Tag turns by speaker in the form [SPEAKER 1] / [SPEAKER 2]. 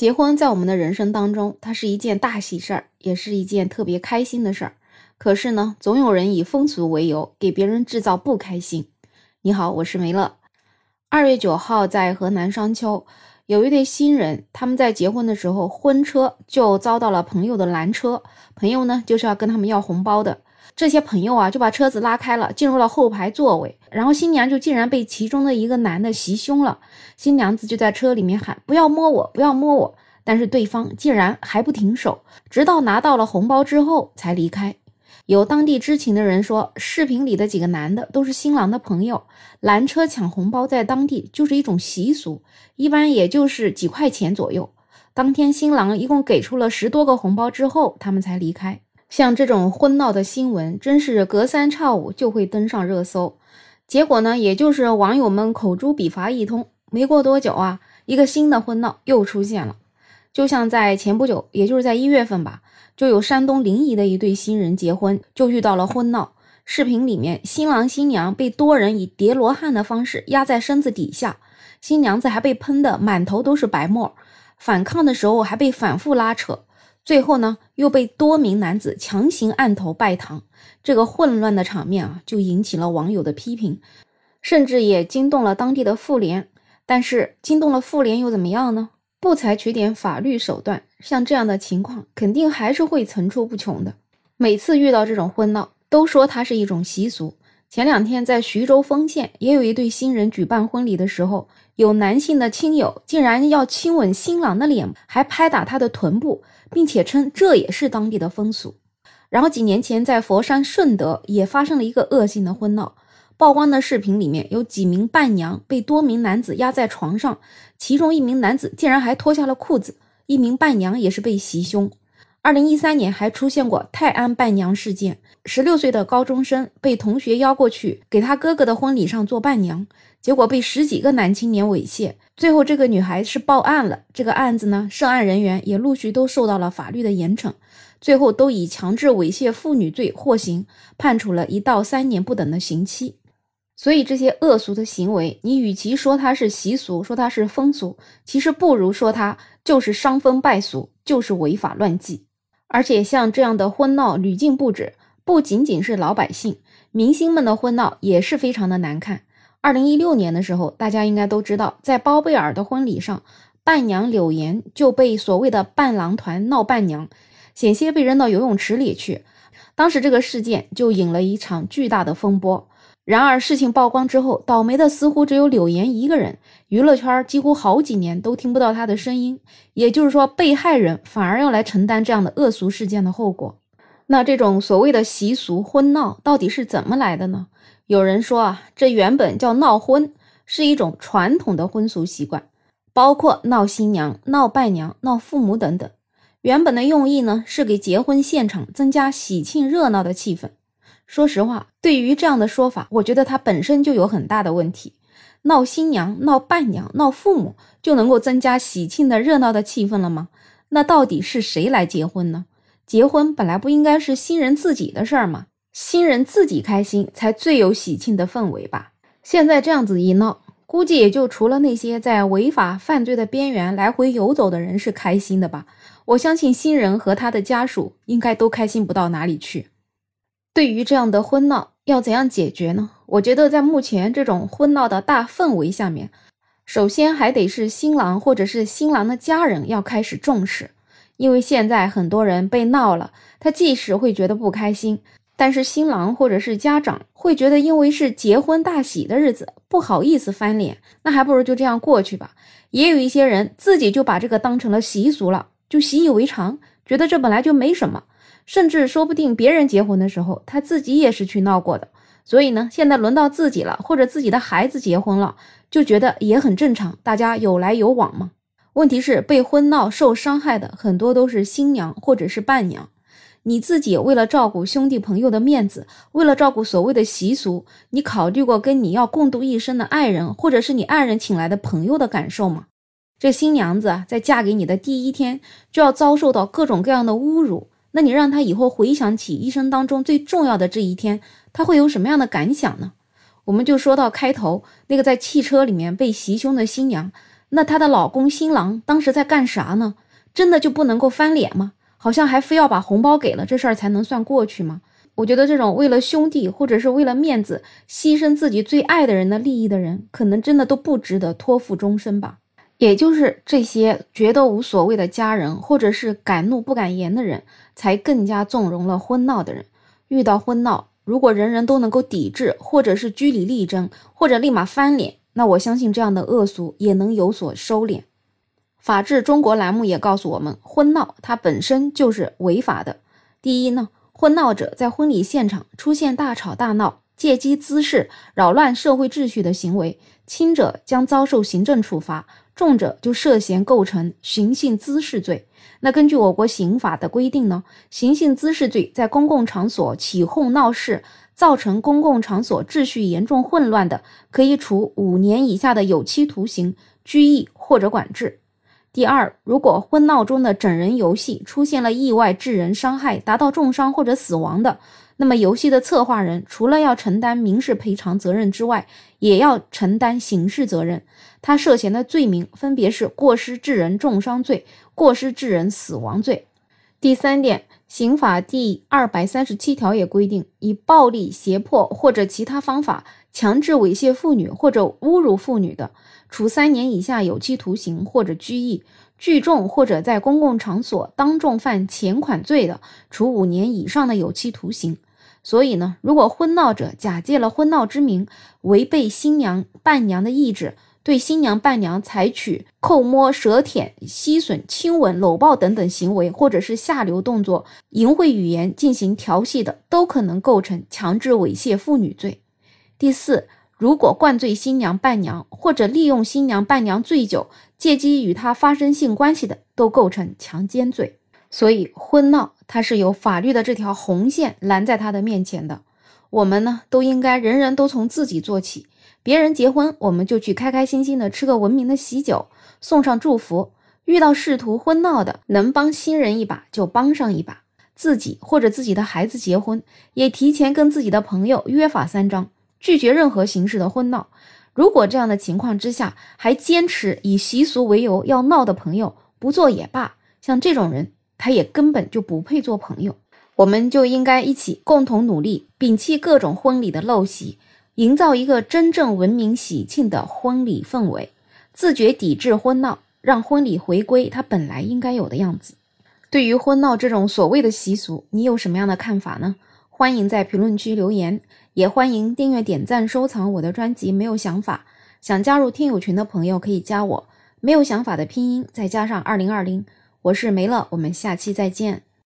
[SPEAKER 1] 结婚在我们的人生当中，它是一件大喜事儿，也是一件特别开心的事儿。可是呢，总有人以风俗为由，给别人制造不开心。你好，我是梅乐。二月九号，在河南商丘，有一对新人，他们在结婚的时候，婚车就遭到了朋友的拦车。朋友呢，就是要跟他们要红包的。这些朋友啊，就把车子拉开了，进入了后排座位。然后新娘就竟然被其中的一个男的袭胸了。新娘子就在车里面喊：“不要摸我，不要摸我！”但是对方竟然还不停手，直到拿到了红包之后才离开。有当地知情的人说，视频里的几个男的都是新郎的朋友，拦车抢红包在当地就是一种习俗，一般也就是几块钱左右。当天新郎一共给出了十多个红包之后，他们才离开。像这种婚闹的新闻，真是隔三差五就会登上热搜。结果呢，也就是网友们口诛笔伐一通，没过多久啊，一个新的婚闹又出现了。就像在前不久，也就是在一月份吧，就有山东临沂的一对新人结婚，就遇到了婚闹。视频里面，新郎新娘被多人以叠罗汉的方式压在身子底下，新娘子还被喷得满头都是白沫，反抗的时候还被反复拉扯。最后呢，又被多名男子强行按头拜堂，这个混乱的场面啊，就引起了网友的批评，甚至也惊动了当地的妇联。但是惊动了妇联又怎么样呢？不采取点法律手段，像这样的情况肯定还是会层出不穷的。每次遇到这种婚闹，都说它是一种习俗。前两天在徐州丰县，也有一对新人举办婚礼的时候，有男性的亲友竟然要亲吻新郎的脸，还拍打他的臀部。并且称这也是当地的风俗。然后几年前在佛山顺德也发生了一个恶性的婚闹，曝光的视频里面有几名伴娘被多名男子压在床上，其中一名男子竟然还脱下了裤子，一名伴娘也是被袭胸。二零一三年还出现过泰安伴娘事件，十六岁的高中生被同学邀过去给他哥哥的婚礼上做伴娘，结果被十几个男青年猥亵，最后这个女孩是报案了。这个案子呢，涉案人员也陆续都受到了法律的严惩，最后都以强制猥亵妇女罪获刑，判处了一到三年不等的刑期。所以这些恶俗的行为，你与其说它是习俗，说它是风俗，其实不如说它就是伤风败俗，就是违法乱纪。而且像这样的婚闹屡禁不止，不仅仅是老百姓，明星们的婚闹也是非常的难看。二零一六年的时候，大家应该都知道，在包贝尔的婚礼上，伴娘柳岩就被所谓的伴郎团闹伴娘，险些被扔到游泳池里去。当时这个事件就引了一场巨大的风波。然而事情曝光之后，倒霉的似乎只有柳岩一个人，娱乐圈几乎好几年都听不到她的声音。也就是说，被害人反而要来承担这样的恶俗事件的后果。那这种所谓的习俗婚闹到底是怎么来的呢？有人说啊，这原本叫闹婚，是一种传统的婚俗习惯，包括闹新娘、闹伴娘、闹父母等等。原本的用意呢，是给结婚现场增加喜庆热闹的气氛。说实话，对于这样的说法，我觉得它本身就有很大的问题。闹新娘、闹伴娘、闹父母，就能够增加喜庆的热闹的气氛了吗？那到底是谁来结婚呢？结婚本来不应该是新人自己的事儿吗？新人自己开心才最有喜庆的氛围吧。现在这样子一闹，估计也就除了那些在违法犯罪的边缘来回游走的人是开心的吧。我相信新人和他的家属应该都开心不到哪里去。对于这样的婚闹，要怎样解决呢？我觉得在目前这种婚闹的大氛围下面，首先还得是新郎或者是新郎的家人要开始重视，因为现在很多人被闹了，他即使会觉得不开心，但是新郎或者是家长会觉得，因为是结婚大喜的日子，不好意思翻脸，那还不如就这样过去吧。也有一些人自己就把这个当成了习俗了，就习以为常，觉得这本来就没什么。甚至说不定别人结婚的时候，他自己也是去闹过的。所以呢，现在轮到自己了，或者自己的孩子结婚了，就觉得也很正常，大家有来有往嘛。问题是被婚闹受伤害的很多都是新娘或者是伴娘。你自己为了照顾兄弟朋友的面子，为了照顾所谓的习俗，你考虑过跟你要共度一生的爱人，或者是你爱人请来的朋友的感受吗？这新娘子在嫁给你的第一天就要遭受到各种各样的侮辱。那你让他以后回想起一生当中最重要的这一天，他会有什么样的感想呢？我们就说到开头那个在汽车里面被袭胸的新娘，那她的老公新郎当时在干啥呢？真的就不能够翻脸吗？好像还非要把红包给了这事儿才能算过去吗？我觉得这种为了兄弟或者是为了面子牺牲自己最爱的人的利益的人，可能真的都不值得托付终身吧。也就是这些觉得无所谓的家人，或者是敢怒不敢言的人，才更加纵容了婚闹的人。遇到婚闹，如果人人都能够抵制，或者是据理力争，或者立马翻脸，那我相信这样的恶俗也能有所收敛。法治中国栏目也告诉我们，婚闹它本身就是违法的。第一呢。婚闹者在婚礼现场出现大吵大闹、借机滋事、扰乱社会秩序的行为，轻者将遭受行政处罚，重者就涉嫌构成寻衅滋事罪。那根据我国刑法的规定呢，寻衅滋事罪在公共场所起哄闹事，造成公共场所秩序严重混乱的，可以处五年以下的有期徒刑、拘役或者管制。第二，如果婚闹中的整人游戏出现了意外致人伤害，达到重伤或者死亡的，那么游戏的策划人除了要承担民事赔偿责任之外，也要承担刑事责任。他涉嫌的罪名分别是过失致人重伤罪、过失致人死亡罪。第三点，刑法第二百三十七条也规定，以暴力、胁迫或者其他方法强制猥亵妇女或者侮辱妇女的。处三年以下有期徒刑或者拘役；聚众或者在公共场所当众犯前款罪的，处五年以上的有期徒刑。所以呢，如果婚闹者假借了婚闹之名，违背新娘伴娘的意志，对新娘伴娘采取扣摸、舌舔、吸吮、亲吻、搂抱等等行为，或者是下流动作、淫秽语言进行调戏的，都可能构成强制猥亵妇女罪。第四。如果灌醉新娘伴娘，或者利用新娘伴娘醉酒，借机与她发生性关系的，都构成强奸罪。所以婚闹它是有法律的这条红线拦在他的面前的。我们呢，都应该人人都从自己做起。别人结婚，我们就去开开心心的吃个文明的喜酒，送上祝福。遇到试图婚闹的，能帮新人一把就帮上一把。自己或者自己的孩子结婚，也提前跟自己的朋友约法三章。拒绝任何形式的婚闹。如果这样的情况之下还坚持以习俗为由要闹的朋友，不做也罢。像这种人，他也根本就不配做朋友。我们就应该一起共同努力，摒弃各种婚礼的陋习，营造一个真正文明喜庆的婚礼氛围，自觉抵制婚闹，让婚礼回归它本来应该有的样子。对于婚闹这种所谓的习俗，你有什么样的看法呢？欢迎在评论区留言。也欢迎订阅、点赞、收藏我的专辑。没有想法，想加入听友群的朋友可以加我。没有想法的拼音再加上二零二零，我是梅乐，我们下期再见。